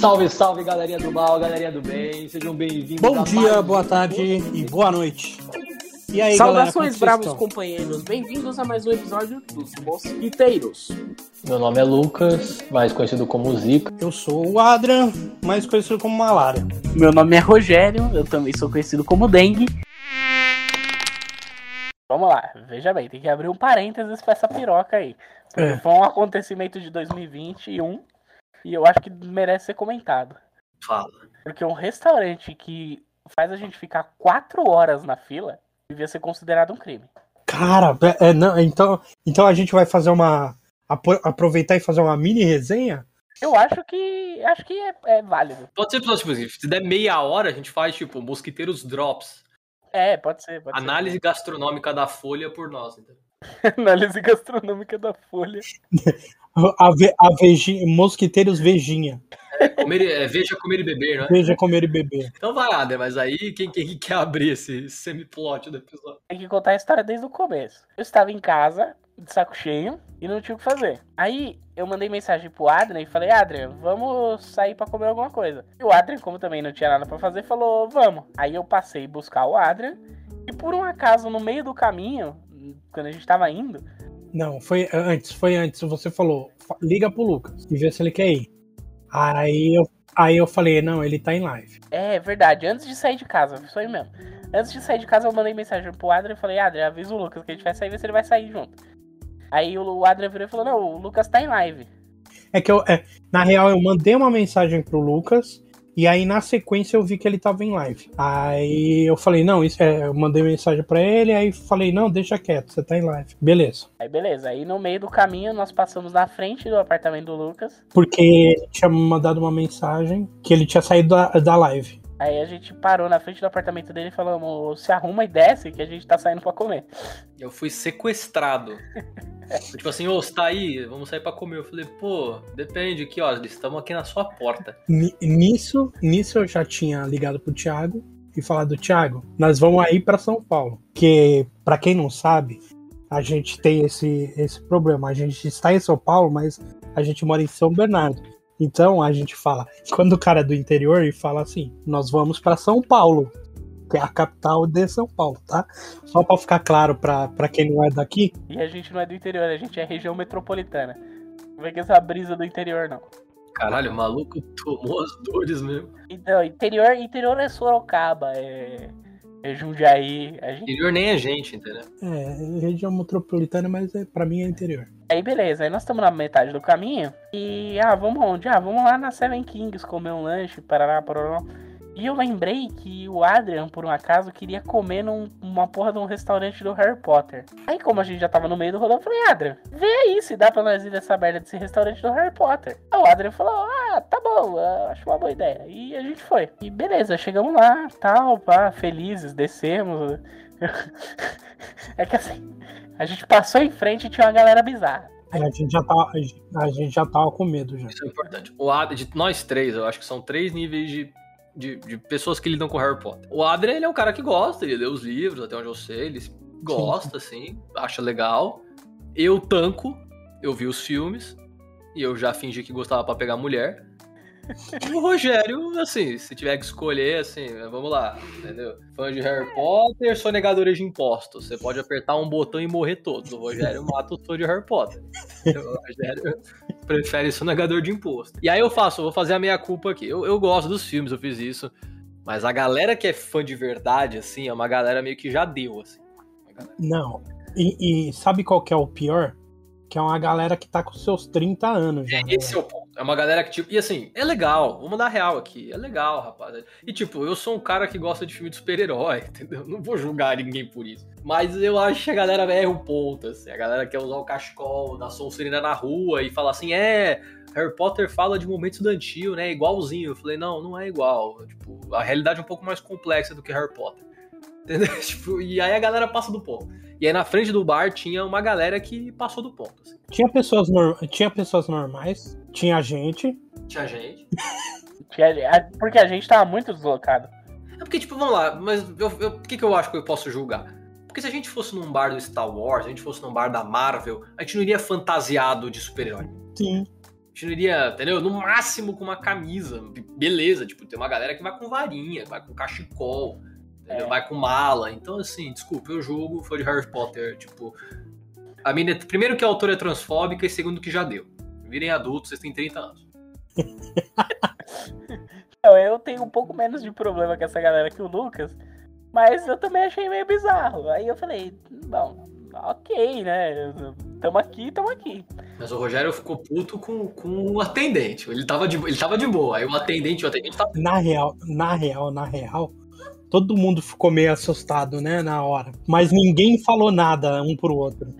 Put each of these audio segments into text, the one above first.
Salve, salve, galerinha do mal, galerinha do bem, sejam bem-vindos. Bom dia, mais boa tarde e boa noite. E aí, Saudações, galera, bravos como vocês companheiros. Bem-vindos a mais um episódio dos Mosquiteiros. Meu nome é Lucas, mais conhecido como Zica. Eu sou o Adrian, mais conhecido como Malária. Meu nome é Rogério, eu também sou conhecido como Dengue. Vamos lá, veja bem, tem que abrir um parênteses pra essa piroca aí. É. foi um acontecimento de 2021 e eu acho que merece ser comentado. Fala. Porque um restaurante que faz a gente ficar quatro horas na fila devia ser considerado um crime. Cara, é, não, então, então a gente vai fazer uma. apro- aproveitar e fazer uma mini resenha? Eu acho que. acho que é, é válido. Pode ser episódio, tipo assim, se der meia hora, a gente faz, tipo, Mosquiteiros Drops. É, pode ser. Pode ser. Análise gastronômica da Folha por nós. Então. Análise gastronômica da Folha. A, ve, a vegi- Mosquiteiros Vejinha. Comer, e- é, veja comer e beber, né? Veja comer e beber. Então vai lá, né? Mas aí, quem, quem quer abrir esse semi-plot do episódio? Tem que contar a história desde o começo. Eu estava em casa, de saco cheio, e não tinha o que fazer. Aí eu mandei mensagem pro Adrian e falei, Adrian, vamos sair pra comer alguma coisa. E o Adrian, como também não tinha nada pra fazer, falou, vamos. Aí eu passei buscar o Adrian, e por um acaso, no meio do caminho, quando a gente tava indo, Não, foi antes, foi antes. Você falou, fa- liga pro Lucas e vê se ele quer ir. Aí eu, aí eu falei, não, ele tá em live. É verdade, antes de sair de casa, foi isso aí mesmo. Antes de sair de casa, eu mandei mensagem pro Adrian e falei, Adrian, avisa o Lucas que a gente vai sair, vê se ele vai sair junto. Aí o Adrian virou e falou, não, o Lucas tá em live. É que eu, é, na real, eu mandei uma mensagem pro Lucas e aí na sequência eu vi que ele tava em live. Aí eu falei, não, isso é, eu mandei mensagem pra ele, aí falei, não, deixa quieto, você tá em live. Beleza. Aí beleza, aí no meio do caminho nós passamos na frente do apartamento do Lucas. Porque ele tinha mandado uma mensagem que ele tinha saído da, da live. Aí a gente parou na frente do apartamento dele e falamos, se arruma e desce que a gente tá saindo pra comer. Eu fui sequestrado. tipo assim, ô, você tá aí? Vamos sair pra comer. Eu falei, pô, depende aqui, ó. Estamos aqui na sua porta. Ni- Nisso, nisso eu já tinha ligado pro Thiago e falado, Thiago, nós vamos aí pra São Paulo. Que, pra quem não sabe, a gente tem esse, esse problema. A gente está em São Paulo, mas a gente mora em São Bernardo. Então a gente fala, quando o cara é do interior e fala assim, nós vamos pra São Paulo, que é a capital de São Paulo, tá? Só pra ficar claro pra, pra quem não é daqui, E a gente não é do interior, a gente é região metropolitana. Não vem com essa brisa do interior, não. Caralho, o maluco tomou as dores mesmo. Então, interior, interior é Sorocaba, é, é Jundiaí. A gente... Interior nem é gente, entendeu? é região metropolitana, mas é, pra mim é interior. Aí beleza, aí nós estamos na metade do caminho e ah, vamos onde? Ah, vamos lá na Seven Kings comer um lanche, parará, parará. E eu lembrei que o Adrian, por um acaso, queria comer num- numa porra de um restaurante do Harry Potter. Aí, como a gente já tava no meio do rolê, eu falei, Adrian, vê aí se dá pra nós ir nessa merda desse restaurante do Harry Potter. Aí o Adrian falou, ah, tá bom, acho uma boa ideia. E a gente foi. E beleza, chegamos lá, tal, pá, felizes, descemos. é que assim, a gente passou em frente e tinha uma galera bizarra. A gente já tava, a gente já tava com medo já. Isso é importante. O Ad, de nós três, eu acho que são três níveis de, de, de pessoas que lidam com Harry Potter. O Adrian, ele é um cara que gosta, ele lê os livros, até onde eu sei, ele gosta, assim, acha legal. Eu tanco, eu vi os filmes, e eu já fingi que gostava pra pegar mulher. O Rogério, assim, se tiver que escolher, assim, vamos lá, entendeu? Fã de Harry Potter, sonegadores de impostos. Você pode apertar um botão e morrer todos. O Rogério mata o fã de Harry Potter. O Rogério prefere sonegador de imposto. E aí eu faço, eu vou fazer a minha culpa aqui. Eu, eu gosto dos filmes, eu fiz isso. Mas a galera que é fã de verdade, assim, é uma galera meio que já deu, assim. Não. E, e sabe qual que é o pior? Que é uma galera que tá com seus 30 anos já. É, né? esse é o ponto. É uma galera que, tipo, e assim, é legal, vamos dar real aqui, é legal, rapaz. E tipo, eu sou um cara que gosta de filme de super-herói, entendeu? Não vou julgar ninguém por isso. Mas eu acho que a galera erra o ponto, assim. A galera quer usar o cachecol da Sonserina na rua e falar assim, é, Harry Potter fala de momento estudantil, né? Igualzinho. Eu falei, não, não é igual. Tipo, a realidade é um pouco mais complexa do que Harry Potter. Entendeu? Tipo, e aí a galera passa do ponto. E aí na frente do bar tinha uma galera que passou do ponto. Assim. Tinha pessoas, tinha pessoas normais, tinha gente. Tinha gente. Tinha- a- Porque a gente tava muito deslocado. É porque, tipo, vamos lá, mas por que, que eu acho que eu posso julgar? Porque se a gente fosse num bar do Star Wars, se a gente fosse num bar da Marvel, a gente não iria fantasiado de super-herói. Sim. A gente não iria, entendeu? No máximo com uma camisa. Beleza, tipo, tem uma galera que vai com varinha, vai com cachecol? É. vai com mala. Então, assim, desculpa, eu julgo foi de Harry Potter, tipo. A mina, primeiro que a autora é transfóbica e segundo que já deu. Virem adultos, vocês têm 30 anos. Então, eu tenho um pouco menos de problema com essa galera que o Lucas, mas eu também achei meio bizarro. Aí eu falei, bom, ok, né? Tamo aqui, tamo aqui. Mas o Rogério ficou puto com, com o atendente. Ele tava, de, ele tava de boa. Aí o atendente, o atendente tava. Na real, na real, na real, todo mundo ficou meio assustado, né, na hora. Mas ninguém falou nada um pro outro.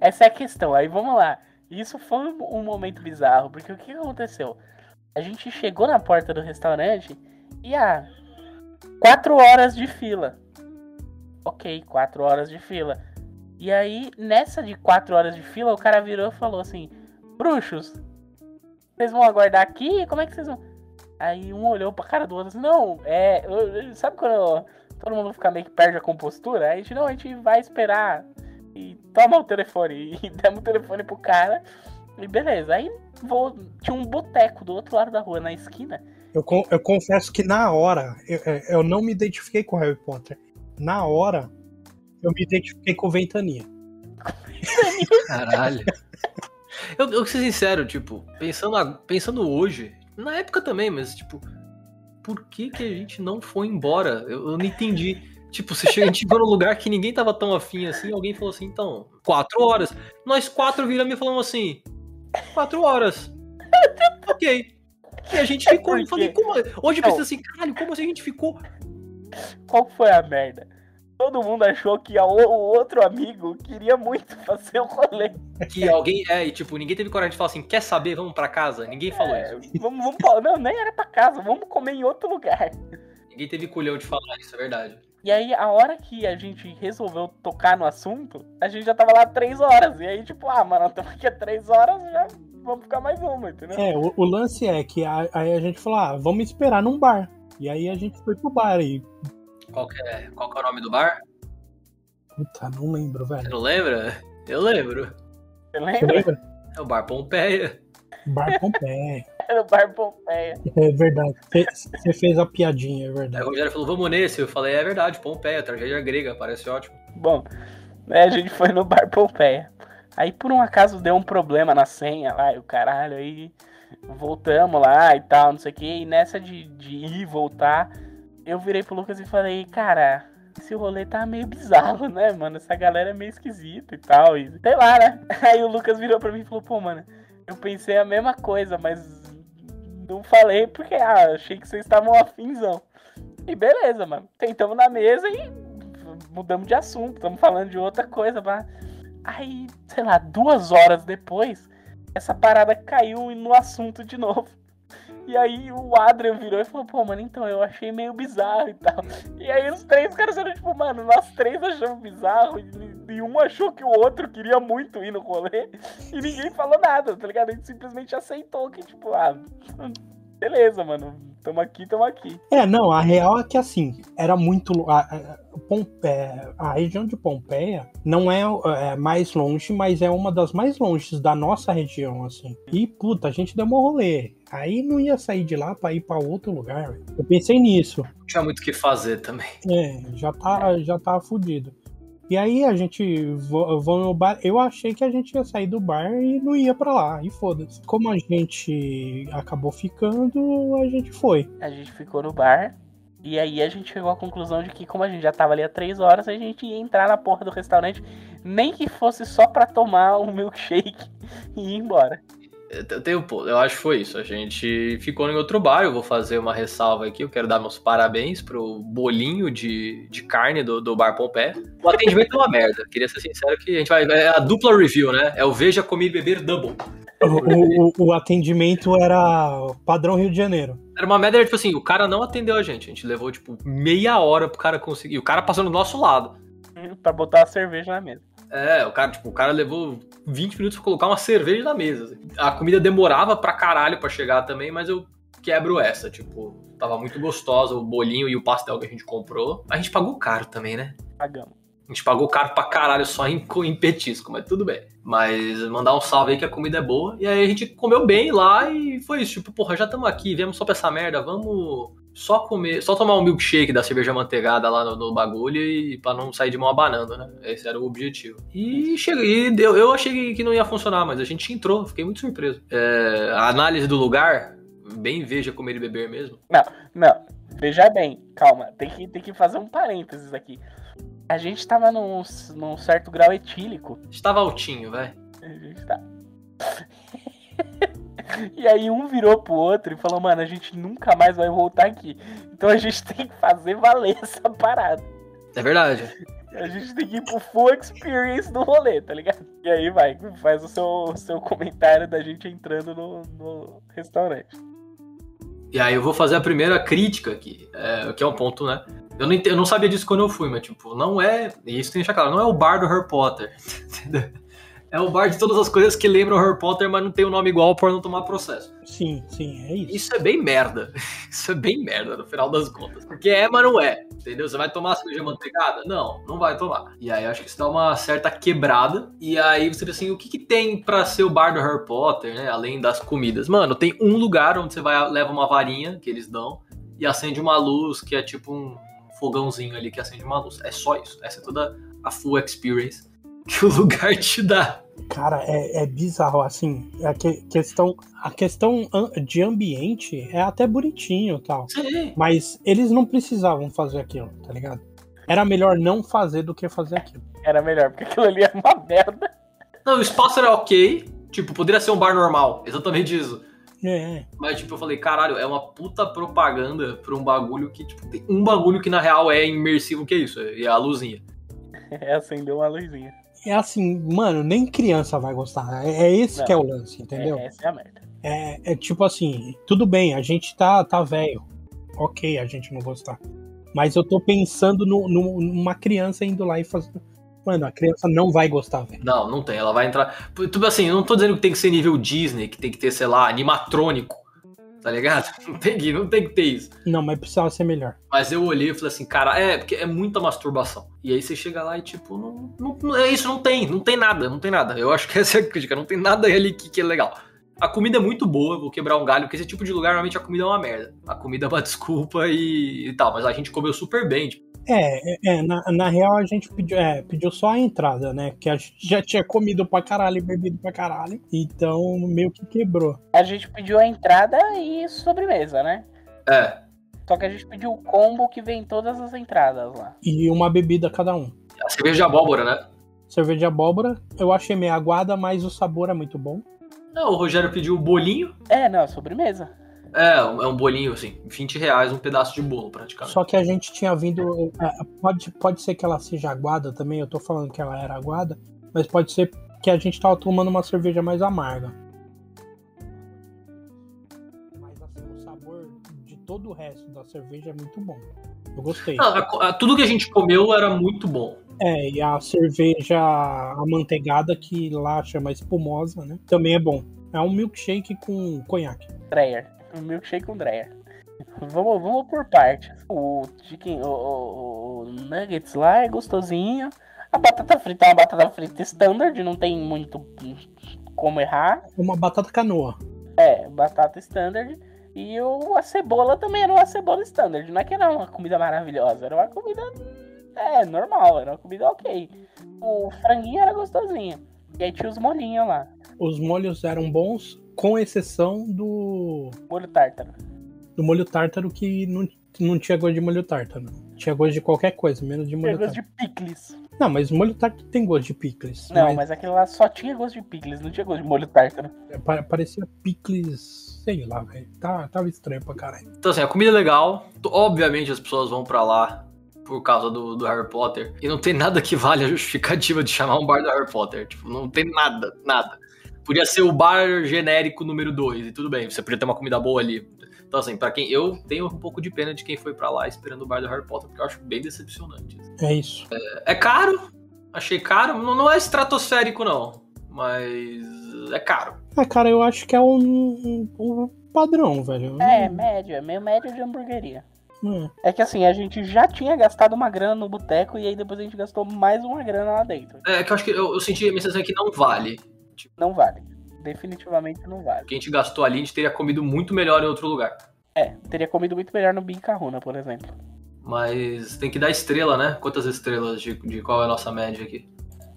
Essa é a questão. Aí vamos lá. Isso foi um momento bizarro, porque o que aconteceu? A gente chegou na porta do restaurante e ah, quatro horas de fila. Ok, quatro horas de fila. E aí, nessa de quatro horas de fila, o cara virou e falou assim: Bruxos, vocês vão aguardar aqui? Como é que vocês vão? Aí um olhou pra cara do outro assim: Não, é. Sabe quando todo mundo fica meio que perde a compostura? A gente, não, a gente vai esperar e toma o telefone. E demos o telefone pro cara. E beleza. Aí vou, tinha um boteco do outro lado da rua, na esquina. Eu, con- eu confesso que na hora eu, eu não me identifiquei com Harry Potter. Na hora eu me identifiquei com Ventania. Caralho. Eu, eu vou ser sincero, tipo, pensando, pensando hoje, na época também, mas, tipo, por que que a gente não foi embora? Eu, eu não entendi. Tipo, você chega, a gente chegou num lugar que ninguém tava tão afim assim, alguém falou assim, então, quatro horas. Nós quatro viramos e falamos assim, quatro horas. ok. E a gente ficou, eu falei, como? Hoje eu pensei assim, caralho, como assim a gente ficou? Qual foi a merda? Todo mundo achou que o outro amigo queria muito fazer o rolê. Que alguém, é, e tipo, ninguém teve coragem de falar assim, quer saber, vamos pra casa? Ninguém falou É, isso. vamos, vamos Não, nem era pra casa, vamos comer em outro lugar. Ninguém teve culhão de falar isso, é verdade. E aí, a hora que a gente resolveu tocar no assunto, a gente já tava lá três horas. E aí, tipo, ah, mano, estamos aqui há três horas, já vamos ficar mais uma, entendeu? É, o, o lance é que a- aí a gente falou, ah, vamos esperar num bar. E aí a gente foi pro bar e. Qual que é, qual que é o nome do bar? Puta, não lembro, Você velho. não lembra? Eu lembro. Você Você lembra? lembra? É o Bar Pompeia. Bar Pompeia. Era o Bar Pompeia. É verdade. Você fez a piadinha, é Aí o verdade. Rogério falou, vamos nesse. Eu falei, é verdade, Pompeia, tragédia grega, parece ótimo. Bom, né, a gente foi no Bar Pompeia. Aí, por um acaso, deu um problema na senha lá, e o caralho, aí voltamos lá e tal, não sei o que. E nessa de, de ir e voltar, eu virei pro Lucas e falei, cara, esse rolê tá meio bizarro, né, mano? Essa galera é meio esquisita e tal. E, sei lá, né? Aí o Lucas virou pra mim e falou, pô, mano, eu pensei a mesma coisa, mas não falei porque, ah, achei que vocês estavam afinzão. E beleza, mano. Tentamos na mesa e mudamos de assunto, estamos falando de outra coisa, mas aí, sei lá, duas horas depois, essa parada caiu no assunto de novo. E aí o Adrian virou e falou, pô, mano, então eu achei meio bizarro e tal. E aí os três caras eram tipo, mano, nós três achamos bizarro e, e um achou que o outro queria muito ir no rolê e ninguém falou nada, tá ligado? A gente simplesmente aceitou que, tipo, ah, beleza, mano, tamo aqui, tamo aqui. É, não, a real é que assim, era muito. A, a- Pompe- a região de Pompeia não é, é mais longe, mas é uma das mais longes da nossa região, assim. E, puta, a gente deu um rolê. Aí não ia sair de lá pra ir pra outro lugar. Eu pensei nisso. Não tinha muito o que fazer também. É, já tá, já tá fudido. E aí a gente vou no bar. Eu achei que a gente ia sair do bar e não ia pra lá. E foda-se. Como a gente acabou ficando, a gente foi. A gente ficou no bar. E aí a gente chegou à conclusão de que, como a gente já tava ali há três horas, a gente ia entrar na porra do restaurante, nem que fosse só pra tomar um milkshake e ir embora. Eu, eu acho que foi isso. A gente ficou em outro bar. Eu vou fazer uma ressalva aqui. Eu quero dar meus parabéns pro bolinho de, de carne do, do Bar Pompeia. O atendimento é uma merda. Queria ser sincero que a gente vai. É a dupla review, né? É o Veja Comer e Beber Double. O, o- o atendimento era padrão Rio de Janeiro. Era uma merda, tipo assim, o cara não atendeu a gente. A gente levou, tipo, meia hora pro cara conseguir. E o cara passou no nosso lado. Pra botar a cerveja na mesa. É, o cara, tipo, o cara levou 20 minutos pra colocar uma cerveja na mesa. A comida demorava pra caralho pra chegar também, mas eu quebro essa, tipo, tava muito gostosa o bolinho e o pastel que a gente comprou. A gente pagou caro também, né? Pagamos. A gente pagou caro pra caralho só em, em petisco, mas tudo bem. Mas mandar um salve aí que a comida é boa. E aí a gente comeu bem lá e foi isso. Tipo, porra, já estamos aqui, viemos só pra essa merda, vamos só comer, só tomar um milkshake da cerveja manteigada lá no, no bagulho e pra não sair de mão abanando, né? Esse era o objetivo. E cheguei, deu, eu achei que não ia funcionar, mas a gente entrou, fiquei muito surpreso. É, a análise do lugar, bem veja comer e beber mesmo. Não, não. Veja bem, calma, tem que, tem que fazer um parênteses aqui. A gente tava num, num certo grau etílico. Estava altinho, velho. A gente tá. e aí um virou pro outro e falou, mano, a gente nunca mais vai voltar aqui. Então a gente tem que fazer valer essa parada. É verdade. A gente tem que ir pro full experience do rolê, tá ligado? E aí vai, faz o seu, seu comentário da gente entrando no, no restaurante. E aí eu vou fazer a primeira crítica aqui, é, que é um ponto, né? Eu não, eu não sabia disso quando eu fui, mas tipo, não é. Isso tem que deixar claro, não é o bar do Harry Potter. Entendeu? É o bar de todas as coisas que lembram Harry Potter, mas não tem o um nome igual por não tomar processo. Sim, sim, é isso. Isso é bem merda. Isso é bem merda, no final das contas. Porque é, mas não é. Entendeu? Você vai tomar cerveja manteigada? Não, não vai tomar. E aí acho que isso dá uma certa quebrada. E aí você pensa assim, o que, que tem para ser o bar do Harry Potter, né? Além das comidas. Mano, tem um lugar onde você vai leva uma varinha que eles dão e acende uma luz que é tipo um fogãozinho ali que acende uma luz. É só isso. Essa é toda a full experience que o lugar te dá. Cara, é, é bizarro, assim, a que, questão, a questão de ambiente é até bonitinho e tal. Sim. Mas eles não precisavam fazer aquilo, tá ligado? Era melhor não fazer do que fazer aquilo. Era melhor, porque aquilo ali é uma merda. Não, o espaço era ok. Tipo, poderia ser um bar normal. Exatamente isso. É. Mas, tipo, eu falei, caralho, é uma puta propaganda pra um bagulho que, tipo, tem um bagulho que na real é imersivo, que é isso, é a luzinha. É, acendeu uma luzinha. É assim, mano, nem criança vai gostar. É, é esse Não. que é o lance, entendeu? É, essa é a merda. É, é tipo assim, tudo bem, a gente tá, tá velho. Ok, a gente não gostar. Mas eu tô pensando no, no- numa criança indo lá e fazendo. Mano, a criança não vai gostar, velho. Não, não tem. Ela vai entrar. Tudo assim, eu não tô dizendo que tem que ser nível Disney, que tem que ter, sei lá, animatrônico. Tá ligado? Não tem que, não tem que ter isso. Não, mas precisava ser melhor. Mas eu olhei e falei assim, cara, é, porque é muita masturbação. E aí você chega lá e, tipo, não, não, é isso, não tem, não tem nada, não tem nada. Eu acho que essa é a crítica, não tem nada ali que, que é legal. A comida é muito boa, vou quebrar um galho, porque esse tipo de lugar, normalmente a comida é uma merda. A comida é uma desculpa e, e tal, mas a gente comeu super bem, tipo, É, é, é, na, na real a gente pediu, é, pediu só a entrada, né? Que a gente já tinha comido pra caralho e bebido pra caralho. Então meio que quebrou. A gente pediu a entrada e sobremesa, né? é, Só que a gente pediu o combo que vem todas as entradas lá. E uma bebida cada um. a cerveja de abóbora, né? Cerveja de abóbora, eu achei meio aguada, mas o sabor é muito bom. Não, o Rogério pediu o bolinho. É, não, sobremesa. É, é um bolinho, assim, 20 reais, um pedaço de bolo, praticamente. Só que a gente tinha vindo. é, Pode, pode ser que ela seja aguada também, eu tô falando que ela era aguada, mas pode ser que a gente tava tomando uma cerveja mais amarga. Mas assim, o sabor de todo o resto da cerveja é muito bom. Eu gostei. Não, a- a- tudo que a gente comeu era muito bom. É, e a cerveja amanteigada, que lá chama espumosa, né? Também é bom. É um milkshake com conhaque. Dreyer. Milkshake com Dreyer. Vamos, vamos por partes. O chicken, o, o- o nuggets lá é gostosinho. A batata frita é uma batata frita standard, não tem muito como errar. Uma batata canoa. É, batata standard. E o, a cebola também era uma cebola standard. Não é que era uma comida maravilhosa, era uma comida é, normal, era uma comida ok. O franguinho era gostosinho. E aí tinha os molhinhos lá. Os molhos eram bons, com exceção do, Molho tártaro. do molho tártaro, que não, não tinha gosto de molho tártaro. Tinha gosto de qualquer coisa, menos de Tinha molho gosto tártaro. de picles. Não, mas molho tártaro tem gosto de picles. Não, mas aquele lá só tinha gosto de picles, não tinha gosto de molho tártaro. pa- parecia picles, sei lá, velho. Tá, tava estranho pra caralho. Então, assim, a comida é legal. Obviamente as pessoas vão pra lá por causa do, do Harry Potter. E não tem nada que vale a justificativa de chamar um bar do Harry Potter. Tipo, não tem nada, nada. Podia ser o bar genérico número 2, e tudo bem, você podia ter uma comida boa ali. Então, assim, pra quem. Eu tenho um pouco de pena de quem foi pra lá esperando o bar do Harry Potter, porque eu acho bem decepcionante. É isso. É caro, achei caro. Não, não é estratosférico, não. Mas é caro. Ah, cara, eu acho que é um, um- padrão, velho. É, médio, é meio médio de hamburgueria. É. É que assim, a gente já tinha gastado uma grana no boteco e aí depois a gente gastou mais uma grana lá dentro. É que eu acho que eu, eu senti a minha sensação é que não vale. Não vale. Definitivamente não vale. O que a gente gastou ali, a gente teria comido muito melhor em outro lugar. É, teria comido muito melhor no Caruna, por exemplo. Mas tem que dar estrela, né? Quantas estrelas de, de qual é a nossa média aqui?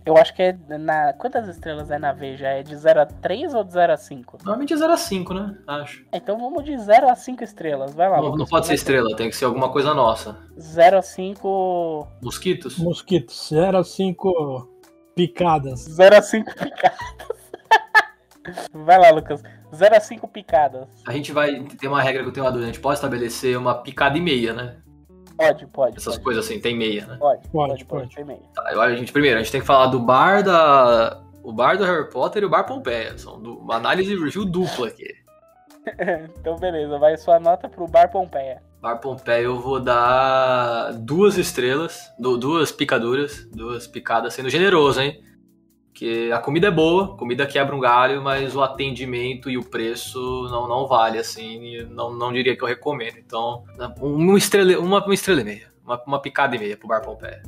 Eu acho que é na. Quantas estrelas é na Veja? É de 0 a 3 ou de 0 a 5? Normalmente é 0 a 5, né? Acho. Então vamos de 0 a 5 estrelas. Vai lá. Não, não pode ser é estrela, tem que ser alguma coisa nossa. que é? 0 a 5. Mosquitos? Mosquitos, 0 a 5 picadas. 0 a 5 picadas. Vai lá, Lucas. 0 a 5 picadas. A gente vai. Tem uma regra que eu tenho uma dúvida. A gente pode estabelecer uma picada e meia, né? Pode, pode. Essas pode. coisas assim, tem meia, né? Pode, Pode, pode, pode. pode. tem meio. Tá, a gente, primeiro, a gente tem que falar do bar da. O bar do Harry Potter e o bar Pompeia. São du- uma análise e review dupla aqui. Então, beleza. Vai sua nota pro Bar Pompeia. Bar Pompeia eu vou dar duas estrelas, du- duas picaduras, duas picadas, sendo generoso, hein? Porque a comida é boa, comida quebra um galho, mas o atendimento e o preço não, não vale, assim, não, não diria que eu recomendo. Então, uma estrela, uma, uma estrela e meia, uma, uma picada e meia pro Bar Pompeia.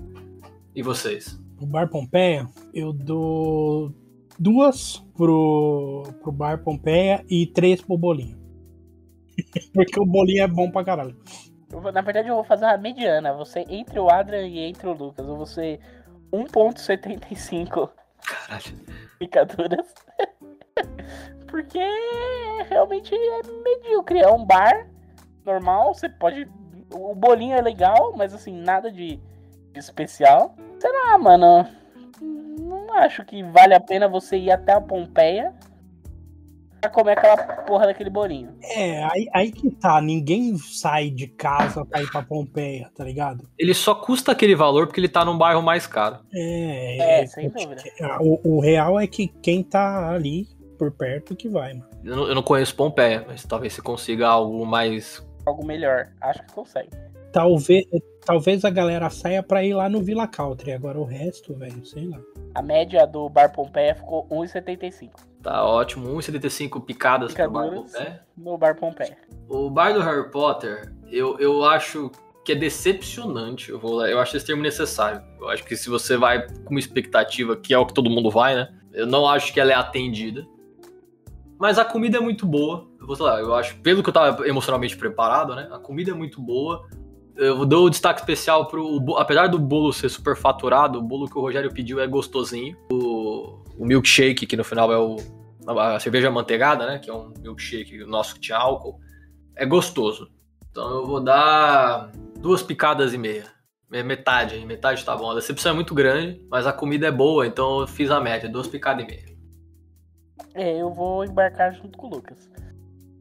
E vocês? O Bar Pompeia, eu dou duas pro, pro Bar Pompeia e três pro Bolinho. Porque o Bolinho é bom pra caralho. Vou- na verdade, eu vou fazer uma mediana. Você entre o Adrian e entre o Lucas. Eu vou ser 1.75 Caralho. picaduras. Porque realmente é medíocre. É um bar normal. Você pode. O bolinho é legal, mas assim, nada de, de especial. Sei lá, mano. Não acho que vale a pena você ir até a Pompeia comer aquela porra daquele bolinho. É, aí, aí que tá. Ninguém sai de casa pra ir pra Pompeia, tá ligado? Ele só custa aquele valor porque ele tá num bairro mais caro. É, É, sem dúvida. O, o real é que quem tá ali por perto que vai, mano. Eu não, eu não conheço Pompeia, mas talvez você consiga algo mais. Algo melhor. Acho que consegue. Talvez, talvez a galera saia pra ir lá no Villa Country. Agora o resto, velho, sei lá. A média do Bar Pompeia ficou 1,75 Tá ótimo, 1,75 picadas pro Bar Pompeia. no Bar Pompeia. O bar do Harry Potter, eu, eu acho que é decepcionante. Eu, vou, eu acho esse termo necessário. Eu acho que se você vai com uma expectativa, que é o que todo mundo vai, né? Eu não acho que ela é atendida. Mas a comida é muito boa. Eu vou sei lá, eu acho, pelo que eu tava emocionalmente preparado, né? A comida é muito boa. Eu dou o destaque especial pro. Apesar do bolo ser super faturado, o bolo que o Rogério pediu é gostosinho. O, o milkshake, que no final é o. A cerveja manteigada, né? Que é um milkshake nosso que tinha álcool. É gostoso. Então eu vou dar duas picadas e meia. É Metade, hein? metade tá bom. A decepção é muito grande, mas a comida é boa, então eu fiz a média, duas picadas e meia. É, eu vou embarcar junto com o Lucas.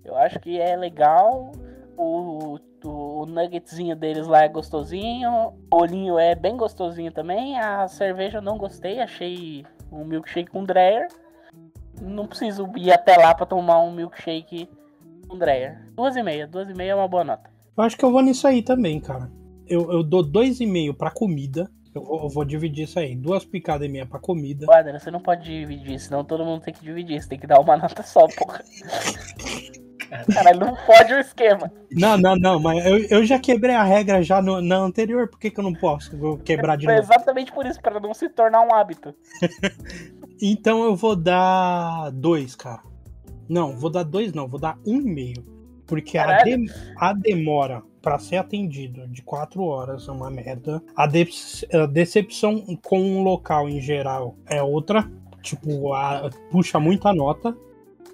Eu acho que é legal. O, o, o nuggetzinho deles lá é gostosinho. O olhinho é bem gostosinho também. A cerveja eu não gostei. Achei um milkshake com Dreyer. Não preciso ir até lá pra tomar um milkshake com Dreyer. Duas e meia. Duas e meia é uma boa nota. Eu acho que eu vou nisso aí também, cara. Eu, eu dou dois e meio pra comida. Eu vou, eu vou dividir isso aí. Duas picadas e meia pra comida. Guarda, você não pode dividir, senão todo mundo tem que dividir. Você tem que dar uma nota só, porra. Caralho, não pode o esquema. Não, não, não, mas eu, eu já quebrei a regra já no- na anterior, por que, que eu não posso? Vou quebrar de Foi novo. exatamente por isso, pra não se tornar um hábito. Então eu vou dar dois, cara. Não, vou dar dois não, vou dar um e meio. Porque a, de- a demora pra ser atendido de quatro horas é uma merda. A, de- a decepção com o local em geral é outra. Tipo, a- puxa muita nota.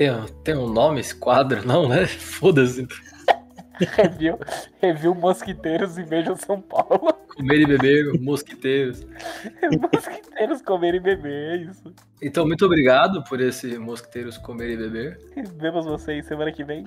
Tem, tem um nome esse quadro? Não, né? Foda-se. Review, review Mosquiteiros e Vejam São Paulo. Comer e beber, mosquiteiros. Mosquiteiros comer e beber, é isso. Então, muito obrigado por esse Mosquiteiros Comer e Beber. Vemos vocês semana que vem.